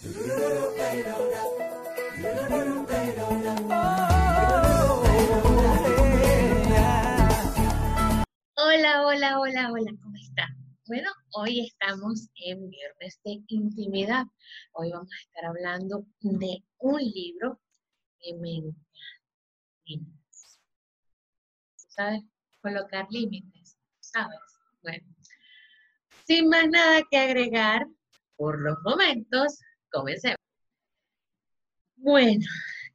Hola, hola, hola, hola, ¿cómo está? Bueno, hoy estamos en Viernes de Intimidad. Hoy vamos a estar hablando de un libro que me encanta. ¿Sabes? Colocar límites, ¿sabes? Bueno, sin más nada que agregar, por los momentos, comencemos. Bueno,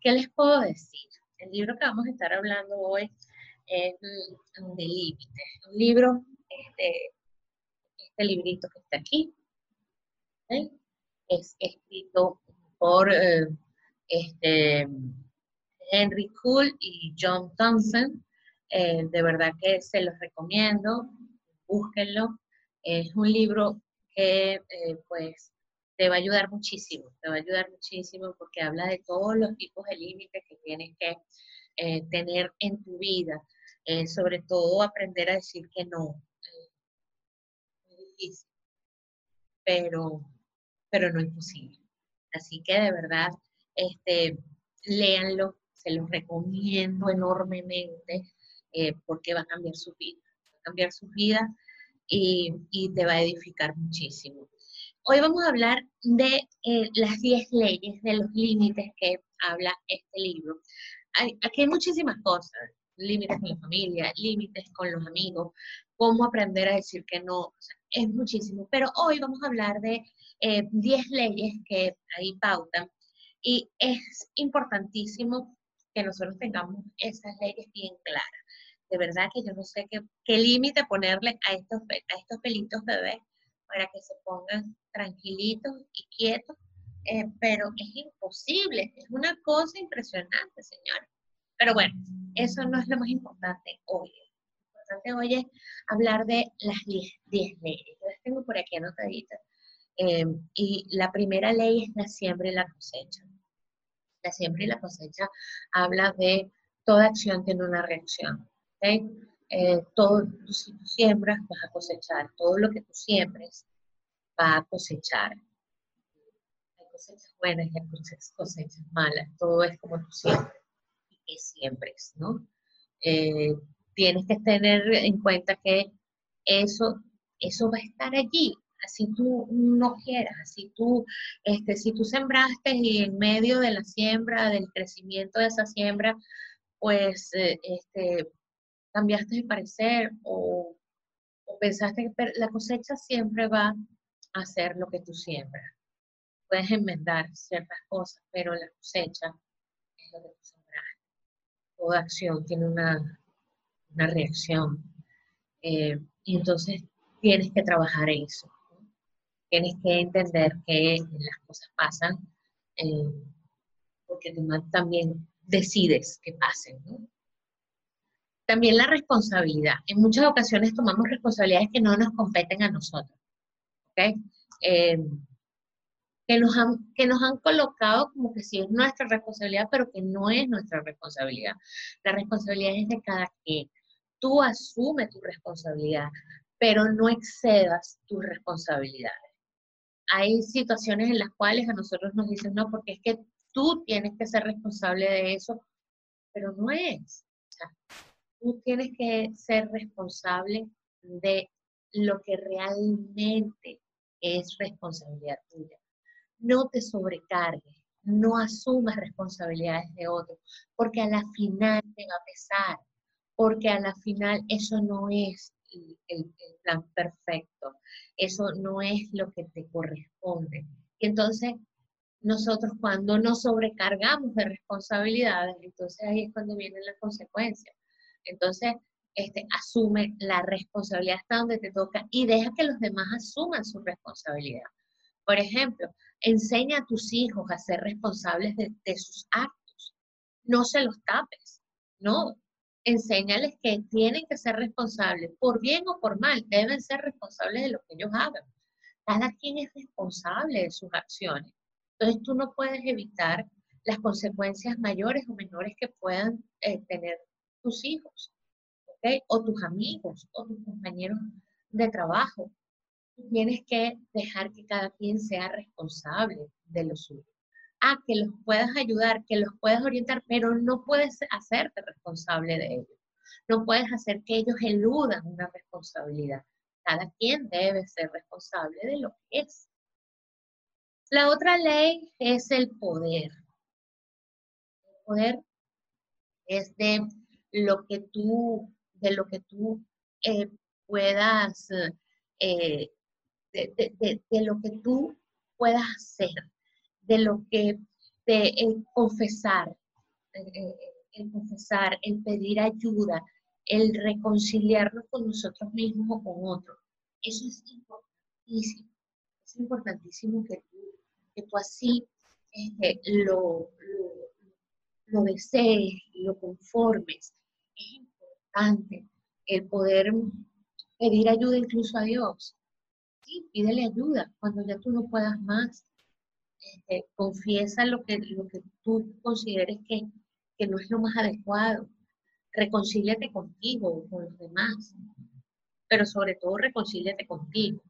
¿qué les puedo decir? El libro que vamos a estar hablando hoy es mm, de límites. Un libro, este, este librito que está aquí, es escrito por eh, este, Henry Kuhl y John Thompson. Eh, de verdad que se los recomiendo, búsquenlo. Es un libro que eh, pues te va a ayudar muchísimo, te va a ayudar muchísimo porque habla de todos los tipos de límites que tienes que eh, tener en tu vida, eh, sobre todo aprender a decir que no. es difícil, pero, pero no imposible. Así que de verdad, este, léanlo, se los recomiendo enormemente porque va a cambiar su vida, va a cambiar su vida y, y te va a edificar muchísimo. Hoy vamos a hablar de eh, las 10 leyes, de los límites que habla este libro. Hay, aquí hay muchísimas cosas, límites con la familia, límites con los amigos, cómo aprender a decir que no, es muchísimo. Pero hoy vamos a hablar de 10 eh, leyes que ahí pautan y es importantísimo que nosotros tengamos esas leyes bien claras. De verdad que yo no sé qué, qué límite ponerle a estos, a estos pelitos bebés para que se pongan tranquilitos y quietos, eh, pero es imposible, es una cosa impresionante, señora. Pero bueno, eso no es lo más importante hoy. Lo importante hoy es hablar de las 10 leyes. Yo las tengo por aquí anotaditas. Eh, y la primera ley es la siembra y la cosecha. La siembra y la cosecha habla de toda acción tiene una reacción. ¿okay? Eh, todo, si tú siembras, vas a cosechar. Todo lo que tú siembres, va a cosechar. Hay cosechas buenas y hay cosechas malas. Todo es como tú siembres y que siembres, ¿no? Eh, tienes que tener en cuenta que eso, eso va a estar allí, así tú no quieras, así tú, este, si tú sembraste y en medio de la siembra, del crecimiento de esa siembra, pues eh, este, cambiaste de parecer o, pensaste que la cosecha siempre va hacer lo que tú siembras. Puedes enmendar ciertas cosas, pero la cosecha es lo que tú sembras. Toda acción tiene una, reacción. Eh, y entonces tienes que trabajar eso. Tienes que entender que las cosas pasan eh, porque tú también decides que pasen. También la responsabilidad. En muchas ocasiones tomamos responsabilidades que no nos competen a nosotros. Eh, que, nos han, que nos han colocado como que sí es nuestra responsabilidad, pero que no es nuestra responsabilidad. La responsabilidad es de cada quien. Tú asume tu responsabilidad, pero no excedas tus responsabilidades. Hay situaciones en las cuales a nosotros nos dicen, no, porque es que tú tienes que ser responsable de eso, pero no es. Tú tienes que ser responsable de lo que realmente es responsabilidad tuya. No te sobrecargues, no asumas responsabilidades de otros, porque a la final te va a pesar, porque a la final eso no es el, el, plan perfecto, eso no es lo que te corresponde. Y entonces nosotros cuando nos sobrecargamos de responsabilidades, entonces ahí es cuando vienen las consecuencias. Entonces, este, asume la responsabilidad hasta donde te toca y deja que los demás asuman su responsabilidad. Por ejemplo, enseña a tus hijos a ser responsables de, sus actos. No se los tapes, no. Enséñales que tienen que ser responsables, por bien o por mal, deben ser responsables de lo que ellos hagan. Cada quien es responsable de sus acciones. Entonces tú no puedes evitar las consecuencias mayores o menores que puedan eh, tener tus hijos, O tus amigos, o tus compañeros de trabajo. tienes que dejar que cada quien sea responsable de lo suyo. Ah, que los puedas ayudar, que los puedas orientar, pero no puedes hacerte responsable de ellos. No puedes hacer que ellos eludan una responsabilidad. Cada quien debe ser responsable de lo que es. La otra ley es el poder. El poder es de lo que tú, de lo que tú eh, puedas, eh, de, lo que tú puedas hacer, de lo que te confesar, eh, el confesar, el pedir ayuda, el reconciliarnos con nosotros mismos o con otros. Eso es importantísimo. Es importantísimo que tú, que tú así este, lo, lo, desees, lo conformes. Importante el poder pedir ayuda incluso a Dios. Sí, pídele ayuda cuando ya tú no puedas más. Este, confiesa lo que, lo que tú consideres que, que no es lo más adecuado. Reconcíliate contigo, con los demás, pero sobre todo reconcíliate contigo.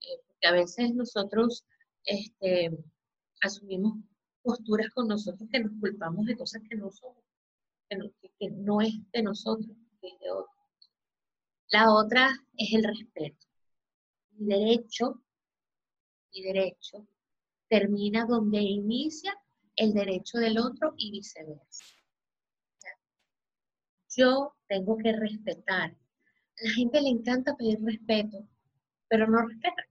Eh, porque a veces nosotros este, asumimos posturas con nosotros que nos culpamos de cosas que no no, que no es de nosotros, que es de otros. La otra es el respeto. Mi derecho, mi derecho termina donde inicia el derecho del otro y viceversa. Yo tengo que respetar. A la gente le encanta pedir respeto, pero no respeta.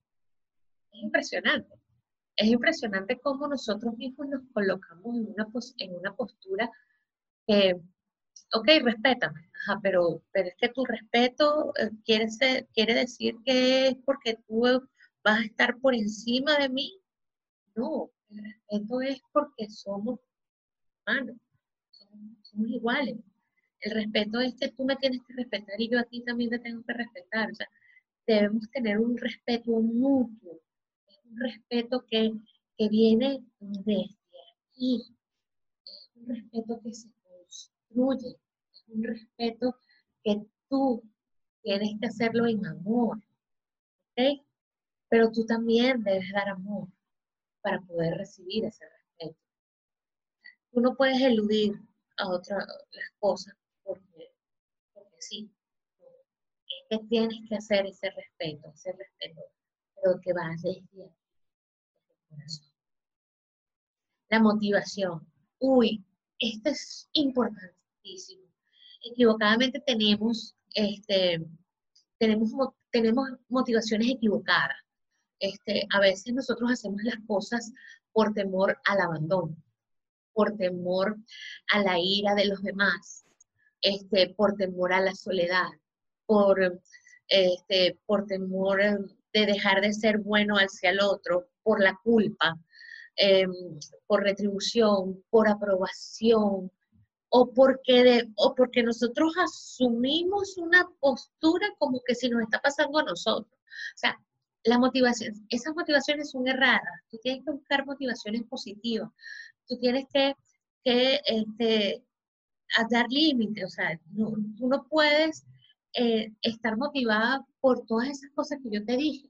Es impresionante. Es impresionante cómo nosotros mismos nos colocamos en una, en una postura que, ok, respétame, ajá, pero, pero es que tu respeto eh, quiere, quiere decir que es porque tú vas a estar por encima de mí. No, el respeto es porque somos humanos, somos, iguales. El respeto es que tú me tienes que respetar y yo a ti también te tengo que respetar. O sea, debemos tener un respeto mutuo, un respeto que, que viene desde aquí, un respeto que se construye, es un respeto que tú tienes que hacerlo en amor, ¿ok? Pero tú también debes dar amor para poder recibir ese respeto. Tú no puedes eludir a otras las cosas porque, porque sí. Es que tienes que hacer ese respeto, ese respeto, pero que va desde, el. La motivación. Uy, esto es Equivocadamente tenemos, este, tenemos, tenemos motivaciones equivocadas. Este, a veces nosotros hacemos las cosas por temor al abandono, por temor a la ira de los demás, este, por temor a la soledad, por, este, por temor de dejar de ser bueno hacia el otro, por la culpa, em, por retribución, por aprobación, o porque, de, o porque nosotros asumimos una postura como que si nos está pasando a nosotros. O sea, la motivación, esas motivaciones son erradas. Tú tienes que buscar motivaciones positivas. Tú tienes que, que este, dar límites. O sea, tú no puedes eh, estar motivada por todas esas cosas que yo te dije.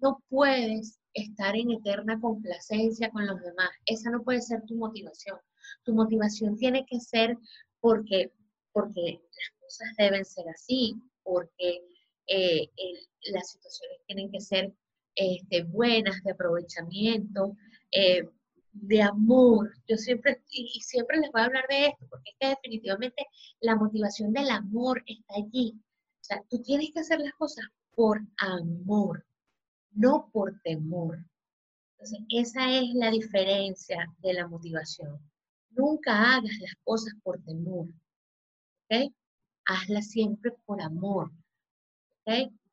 no puedes estar en eterna complacencia con los demás. Esa no puede ser tu motivación. Tu motivación tiene que ser porque, porque las cosas deben ser así, porque eh, las situaciones tienen que ser este, buenas, de aprovechamiento, eh, de amor. Yo siempre, y siempre les voy a hablar de esto, porque es que definitivamente la motivación del amor está allí. O sea, tú tienes que hacer las cosas por amor, no por temor. Entonces, esa es la diferencia de la motivación. Nunca hagas las cosas por temor, ¿ok? Hazlas siempre por amor.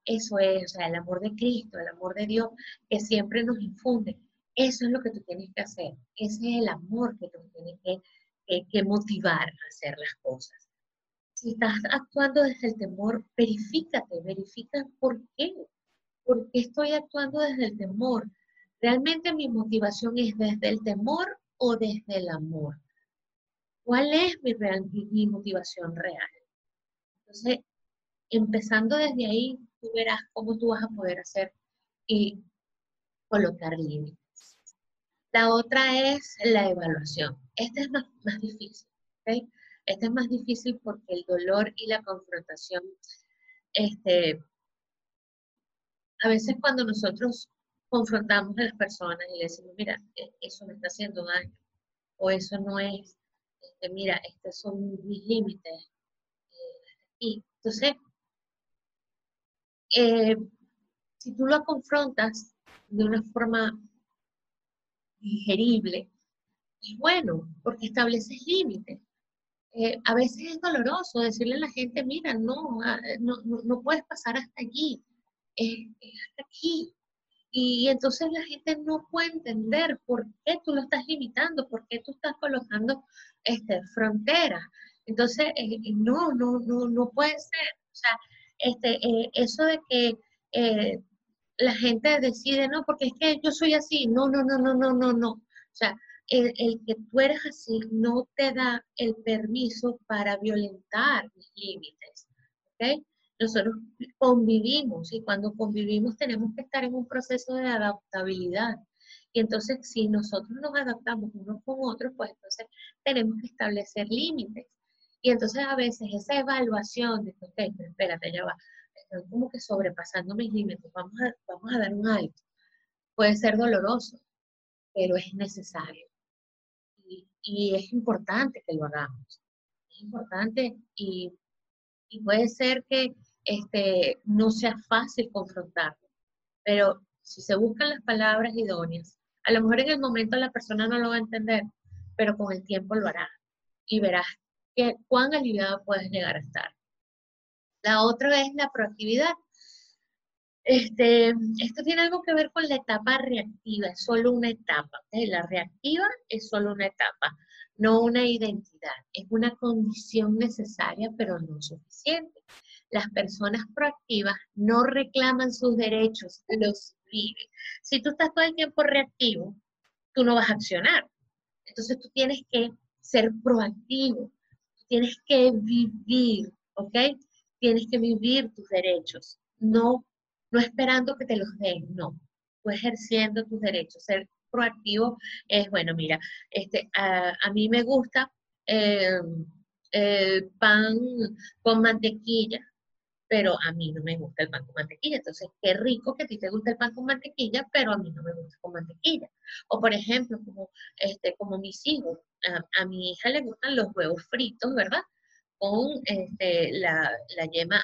Eso es, o sea, el amor de Cristo, el amor de Dios que siempre nos infunde. Eso es lo que tú tienes que hacer. Ese es el amor que tú tienes que, que, motivar a hacer las cosas. Si estás actuando desde el temor, verifícate, verifica por qué. ¿Por qué estoy actuando desde el temor? ¿Realmente mi motivación es desde el temor o desde el amor? ¿Cuál es mi, real, mi motivación real? Entonces, empezando desde ahí, tú verás cómo tú vas a poder hacer y colocar límites. La otra es la evaluación. Esta es más, más difícil. ¿okay? Esta es más difícil porque el dolor y la confrontación, este, a veces cuando nosotros confrontamos a las personas y le decimos, mira, e, eso me está haciendo daño, o eso no es, este, mira, estos son mis límites. y eh, entonces, eh, si tú lo confrontas de una forma digerible, es bueno, porque estableces límites. Eh, a veces es doloroso decirle a la gente, mira, no, ah, no, no, puedes pasar hasta allí, es, hasta aquí. Y entonces la gente no puede entender por qué tú lo estás limitando, por qué tú estás colocando este, fronteras. Entonces, eh, eh, no, no, no, no puede ser. O sea, este, eso de que la gente decide, no, porque es que yo soy así, no, no, no, no, no, no, no. O sea, el, que tú eres así no te da el permiso para violentar mis límites. ¿ok? Nosotros convivimos y cuando convivimos tenemos que estar en un proceso de adaptabilidad. Y entonces, si nosotros nos adaptamos unos con otros, pues entonces tenemos que establecer límites. Y entonces a veces esa evaluación de, ok, pero espérate, ya va, estoy como que sobrepasando mis límites, vamos a, vamos a dar un alto. Puede ser doloroso, pero es necesario y es importante que lo hagamos. Es importante y, puede ser que este, no sea fácil confrontarlo, pero si se buscan las palabras idóneas, a lo mejor en el momento la persona no lo va a entender, pero con el tiempo lo hará y verás que, cuán aliviado puedes llegar a estar. La otra es la proactividad. Este, esto tiene algo que ver con la etapa reactiva, es solo una etapa. La reactiva es solo una etapa, no una identidad. Es una condición necesaria, pero no suficiente. Las personas proactivas no reclaman sus derechos, los viven. Si tú estás todo el tiempo reactivo, tú no vas a accionar. Entonces tú tienes que ser proactivo, tienes que vivir, ¿ok? Tienes que vivir tus derechos, no no esperando que te los den, no, tú ejerciendo tus derechos, ser proactivo es, bueno, mira, este, a, mí me gusta el pan con mantequilla, pero a mí no me gusta el pan con mantequilla. Entonces, qué rico que a ti te guste el pan con mantequilla, pero a mí no me gusta con mantequilla. O, por ejemplo, como, este, como mis hijos, a, mi hija le gustan los huevos fritos, ¿verdad? Con este, la, la yema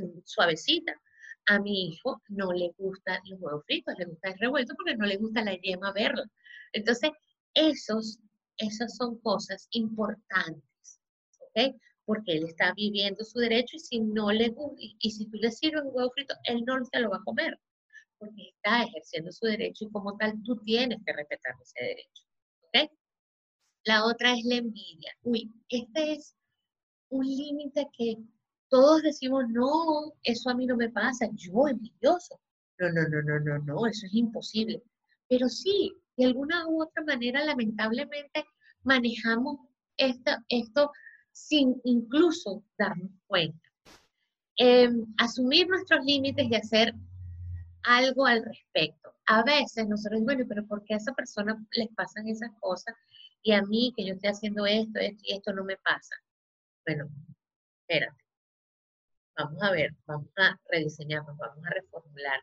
mm, suavecita a mi hijo no le gustan los huevos fritos, le gusta el revuelto porque no le gusta la yema verde. Entonces, esos, esas son cosas importantes, ¿ok? Porque él está viviendo su derecho y si no le y si tú le sirves un huevo frito, él no se lo va a comer, porque está ejerciendo su derecho y como tal tú tienes que respetar ese derecho, ¿ok? La otra es la envidia. Uy, este es un límite que todos decimos, no, eso a mí no me pasa, yo envidioso. No, no, no, no, no, no, eso es imposible. Pero sí, de alguna u otra manera, lamentablemente, manejamos esto, esto sin incluso darnos cuenta. Em, asumir nuestros límites y hacer algo al respecto. A veces nosotros, bueno, pero ¿por qué a esa persona les pasan esas cosas y a mí que yo estoy haciendo esto, esto y esto no me pasa? Bueno, espérate vamos a ver, vamos a rediseñarnos, vamos a reformular.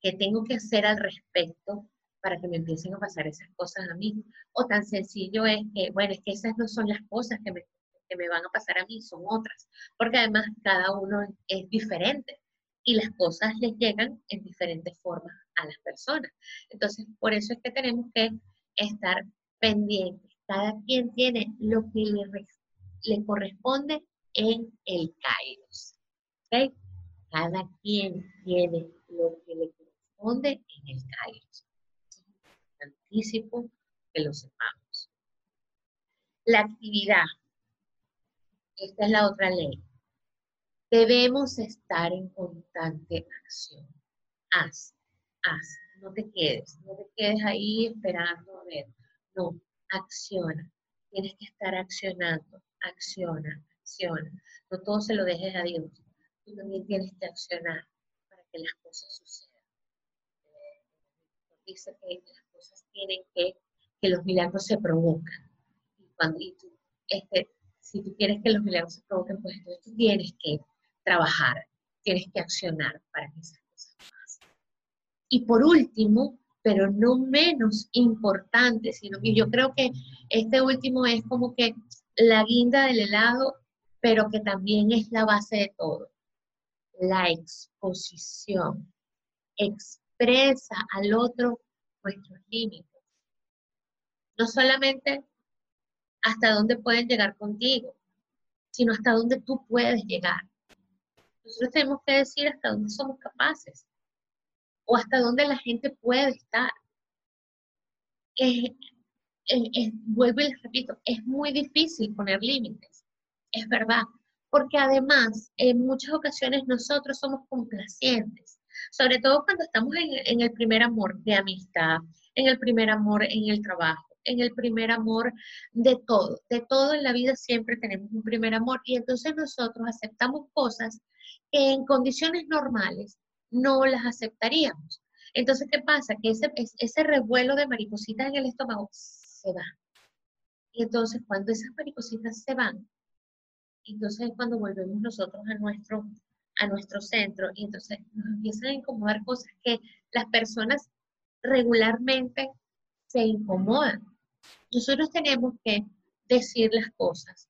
¿Qué tengo que hacer al respecto para que me empiecen a pasar esas cosas a mí? O tan sencillo es que, bueno, es que esas no son las cosas que me, que me van a pasar a mí, son otras. Porque además cada uno es diferente y las cosas les llegan en diferentes formas a las personas. Entonces, por eso es que tenemos que estar pendientes. Cada quien tiene lo que le, corresponde en el Kairos. Cada quien tiene lo que le corresponde en el Kairos. Es importantísimo que lo sepamos. La actividad. Esta es la otra ley. Debemos estar en constante acción. Haz, haz, no te quedes, no te quedes ahí esperando a ver. No, acciona. Tienes que estar accionando, acciona, acciona. No todo se lo dejes a Dios también tienes que accionar que las cosas sucedan. Dice que las cosas tienen que, que los milagros se provocan. Y cuando tú, este, si tú quieres que los milagros se provoquen, pues entonces tú tienes que trabajar, tienes que accionar para que esas cosas pasen. Y por último, pero no menos importante, sino que yo creo que este último es como que la guinda del helado, pero que también es la base de todo. La exposición. Expresa al otro nuestros límites. No solamente hasta dónde pueden llegar contigo, sino hasta dónde tú puedes llegar. Nosotros tenemos que decir hasta dónde somos capaces o hasta dónde la gente puede estar. vuelvo y les repito, es muy difícil poner límites, es verdad, porque además en muchas ocasiones nosotros somos complacientes, sobre todo cuando estamos en el primer amor de amistad, en el primer amor en el trabajo en el primer amor de todo. De todo en la vida siempre tenemos un primer amor y entonces nosotros aceptamos cosas que en condiciones normales no las aceptaríamos. Entonces, ¿qué pasa? Que ese, ese revuelo de maripositas en el estómago se va. Y entonces, cuando esas maripositas se van, entonces es cuando volvemos nosotros a nuestro, a nuestro centro y entonces nos empiezan a incomodar cosas que las personas regularmente se incomodan. Nosotros tenemos que decir las cosas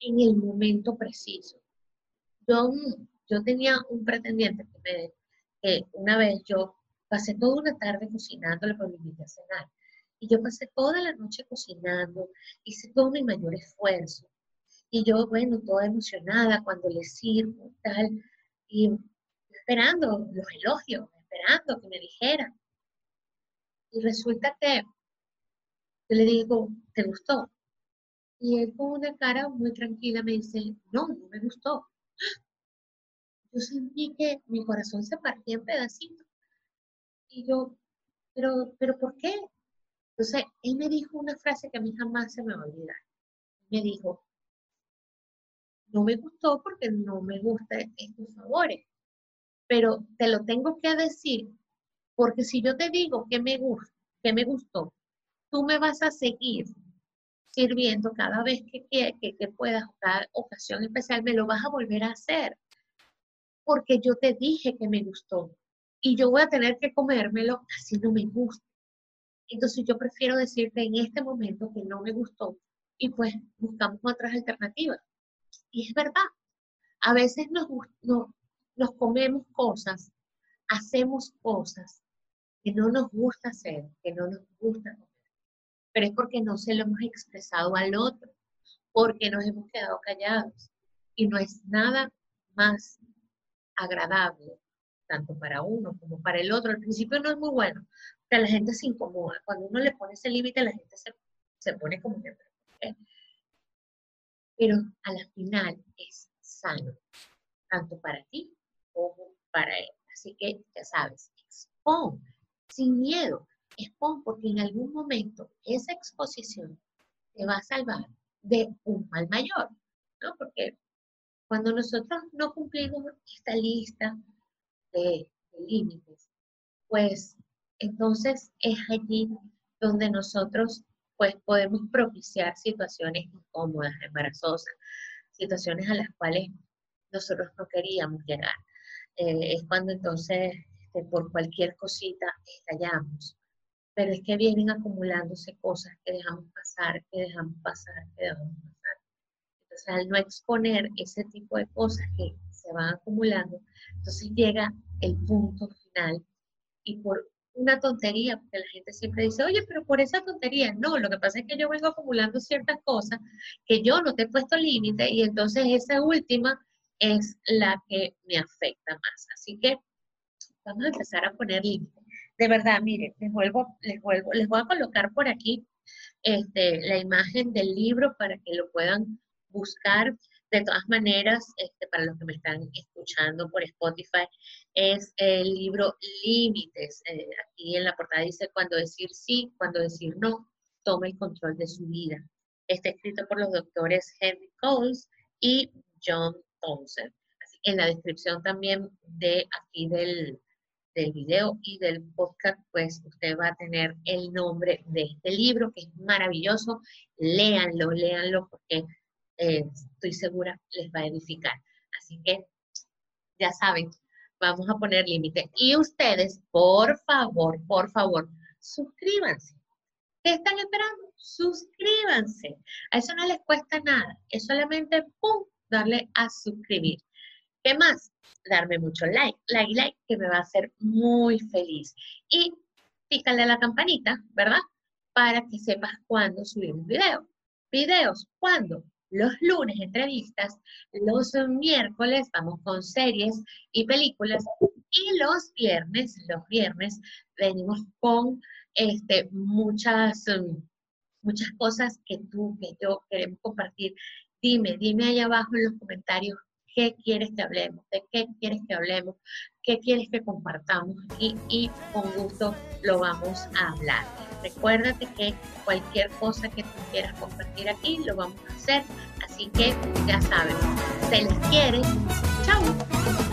en el momento preciso. Yo, yo tenía un pretendiente que me que una vez yo pasé toda una tarde cocinándole para mi a cenar. Y yo pasé toda la noche cocinando, hice todo mi mayor esfuerzo. Y yo, bueno, toda emocionada cuando le sirvo, tal, y esperando los elogios, esperando que me dijera. Y resulta que yo le digo, ¿te gustó? Y él con una cara muy tranquila me dice, no, no me gustó yo sentí que mi corazón se partía en pedacitos. Y yo, pero, pero ¿por qué? Entonces, él me dijo una frase que a mí jamás se me va a olvidar. Me dijo, no me gustó porque no me gustan estos sabores, pero te lo tengo que decir porque si yo te digo que me gusta, que me gustó, tú me vas a seguir sirviendo cada vez que, que, que puedas, cada ocasión especial, me lo vas a volver a hacer porque yo te dije que me gustó y yo voy a tener que comérmelo así no me gusta. Entonces yo prefiero decirte en este momento que no me gustó y pues buscamos otras alternativas. Y es verdad, a veces nos, nos comemos cosas, hacemos cosas que no nos gusta hacer, que no nos gusta comer, pero es porque no se lo hemos expresado al otro, porque nos hemos quedado callados. Y no es nada más agradable, tanto para uno como para el otro. Al principio no es muy bueno, pero la gente se incomoda. Cuando uno le pone ese límite, la gente se, pone como que... Pero a la final es sano, tanto para ti como para él. Así que ya sabes, expon, sin miedo, expon, porque en algún momento esa exposición te va a salvar de un mal mayor, ¿no? Porque cuando nosotros no cumplimos esta lista de, límites, pues entonces es allí donde nosotros pues podemos propiciar situaciones incómodas, embarazosas, situaciones a las cuales nosotros no queríamos llegar. Eh, es cuando entonces este, por cualquier cosita estallamos. Pero es que vienen acumulándose cosas que dejamos pasar, que dejamos pasar, que dejamos pasar al no exponer ese tipo de cosas que se van acumulando, entonces llega el punto final y por una tontería, porque la gente siempre dice, oye, pero por esa tontería, no, lo que pasa es que yo vengo acumulando ciertas cosas que yo no te he puesto límite y entonces esa última es la que me afecta más. Así que vamos a empezar a poner límites. De verdad, miren, les vuelvo, les vuelvo, les voy a colocar por aquí este, la imagen del libro para que lo puedan buscar. De todas maneras, este, para los que me están escuchando por Spotify, es el libro Límites. Eh, aquí en la portada dice cuando decir sí, cuando decir no, toma el control de su vida. Está escrito por los doctores Henry Coles y John Thompson. En la descripción también de aquí del, del video y del podcast, pues usted va a tener el nombre de este libro, que es maravilloso. Léanlo, léanlo, porque eh, estoy segura les va a edificar. Así que ya saben, vamos a poner límite. Y ustedes, por favor, por favor, suscríbanse. ¿Qué están esperando? Suscríbanse. A eso no les cuesta nada. Es solamente, ¡pum!, darle a suscribir. ¿Qué más? Darme mucho like, like, like, que me va a hacer muy feliz. Y pícale a la campanita, ¿verdad? Para que sepas cuándo subimos video. Videos, ¿cuándo? Los lunes entrevistas, los miércoles vamos con series y películas y los viernes, los viernes venimos con este, muchas, muchas cosas que tú, que yo queremos compartir. Dime, dime ahí abajo en los comentarios qué quieres que hablemos, de qué quieres que hablemos, qué quieres que compartamos y con gusto lo vamos a hablar. Recuérdate que cualquier cosa que tú quieras compartir aquí lo vamos a hacer, así que ya sabes, se les quiere. Chao.